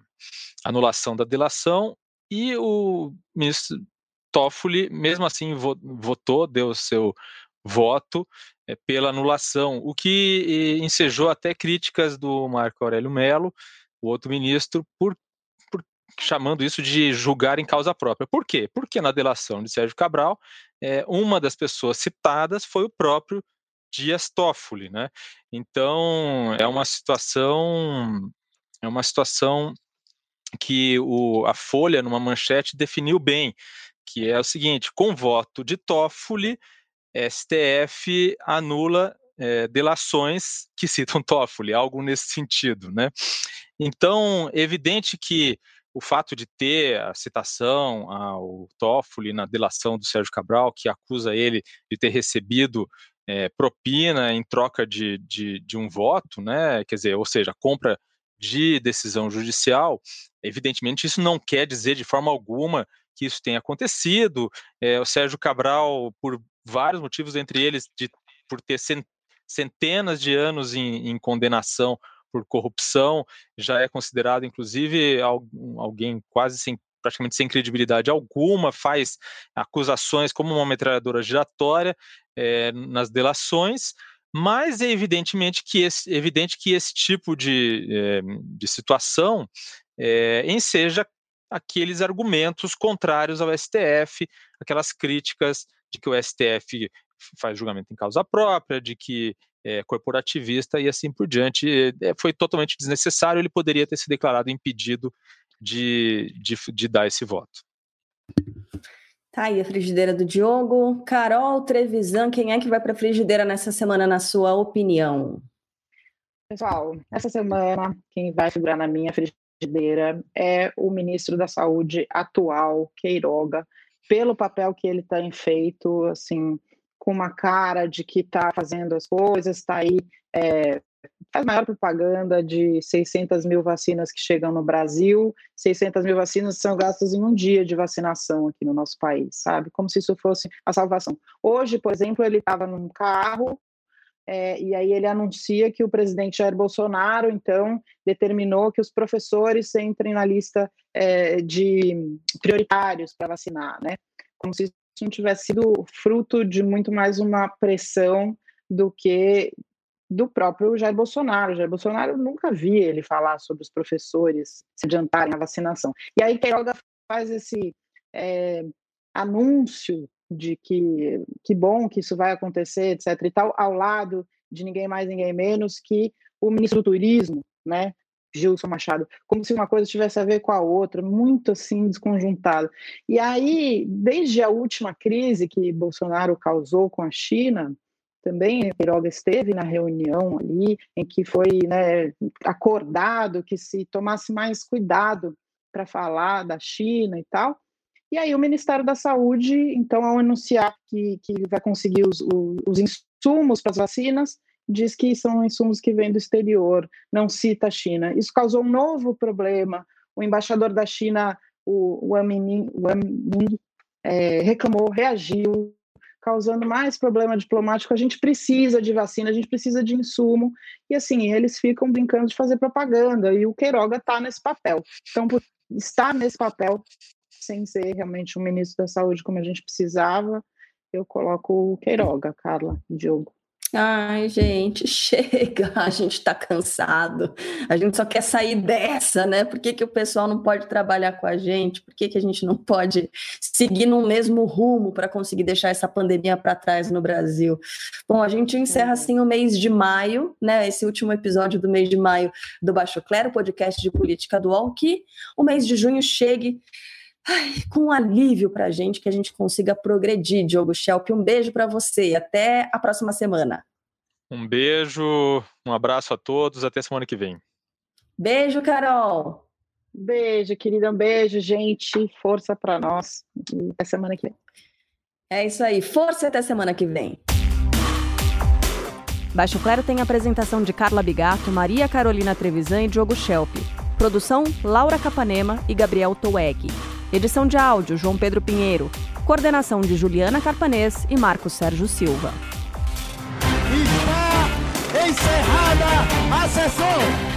Speaker 2: anulação da delação, e o ministro Toffoli, mesmo assim, votou, deu o seu voto é, pela anulação, o que ensejou até críticas do Marco Aurélio Melo, o outro ministro, por, chamando isso de julgar em causa própria. Por quê? Porque na delação de Sérgio Cabral, é, uma das pessoas citadas foi o próprio Dias Toffoli, né? Então é uma situação é uma situação que o, a Folha, numa manchete, definiu bem, que é o seguinte: com voto de Toffoli, STF anula é, delações que citam <laughs> Toffoli, algo nesse sentido, né? Então, evidente que o fato de ter a citação ao Toffoli na delação do Sérgio Cabral, que acusa ele de ter recebido é, propina em troca de, de, de, um voto, né? Quer dizer, ou seja, compra de decisão judicial, evidentemente isso não quer dizer de forma alguma que isso tenha acontecido. É, o Sérgio Cabral, por vários motivos, entre eles de, por ter centenas de anos em, em condenação por corrupção, já é considerado, inclusive, alguém quase sem praticamente sem credibilidade alguma, faz acusações como uma metralhadora giratória é, nas delações, mas é evidentemente que esse, evidente que esse tipo de, é, de situação é, enseja aqueles argumentos contrários ao STF, aquelas críticas de que o STF faz julgamento em causa própria, de que é corporativista e assim por diante. É, foi totalmente desnecessário, ele poderia ter se declarado impedido de, de, de dar esse voto.
Speaker 1: Tá aí a frigideira do Diogo. Carol Trevisan, quem é que vai para a frigideira nessa semana, na sua opinião?
Speaker 3: Pessoal, essa semana, quem vai figurar na minha frigideira é o ministro da Saúde atual, Queiroga, pelo papel que ele tem feito, assim, com uma cara de que está fazendo as coisas, está aí, é, faz maior propaganda de 600 mil vacinas que chegam no Brasil, 600 mil vacinas são gastas em um dia de vacinação aqui no nosso país, sabe? Como se isso fosse a salvação. Hoje, por exemplo, ele estava num carro é, e aí ele anuncia que o presidente Jair Bolsonaro, então, determinou que os professores entrem na lista é, de prioritários para vacinar, né? Como se não tivesse sido fruto de muito mais uma pressão do que do próprio Jair Bolsonaro. Jair Bolsonaro nunca vi ele falar sobre os professores se adiantarem a vacinação. E aí Queiroga faz esse é, anúncio de que que bom que isso vai acontecer, etc. e tal, ao lado de ninguém mais, ninguém menos que o ministro do Turismo, né? Gilson Machado, como se uma coisa tivesse a ver com a outra, muito assim desconjuntado. E aí, desde a última crise que Bolsonaro causou com a China, também Queiroga esteve na reunião ali, em que foi né, acordado que se tomasse mais cuidado para falar da China e tal. E aí o Ministério da Saúde, então, ao anunciar que, que vai conseguir os, os insumos para as vacinas, diz que são insumos que vêm do exterior, não cita a China. Isso causou um novo problema. O embaixador da China, o Wang Ming, é, reclamou, reagiu, causando mais problema diplomático. A gente precisa de vacina, a gente precisa de insumo. E assim, eles ficam brincando de fazer propaganda, e o Queiroga está nesse papel. Então, por estar nesse papel, sem ser realmente um ministro da saúde como a gente precisava, eu coloco o Queiroga, Carla, Diogo.
Speaker 1: Ai, gente, <laughs> chega, a gente está cansado, a gente só quer sair dessa, né? Por que, que o pessoal não pode trabalhar com a gente? Por que, que a gente não pode seguir no mesmo rumo para conseguir deixar essa pandemia para trás no Brasil? Bom, a gente encerra assim o mês de maio, né? Esse último episódio do mês de maio do Baixo Clero, podcast de política do UOL, que o mês de junho chegue Ai, com um alívio para a gente, que a gente consiga progredir, Diogo Schelp. Um beijo para você. Até a próxima semana.
Speaker 2: Um beijo, um abraço a todos. Até semana que vem.
Speaker 1: Beijo, Carol.
Speaker 3: Beijo, querida. Um beijo, gente. Força para nós. E até semana que vem.
Speaker 1: É isso aí. Força até semana que vem. Baixo Claro tem a apresentação de Carla Bigato, Maria Carolina Trevisan e Diogo Schelp. Produção: Laura Capanema e Gabriel Toeg. Edição de áudio: João Pedro Pinheiro. Coordenação de Juliana Carpanês e Marcos Sérgio Silva.
Speaker 8: Está encerrada a sessão.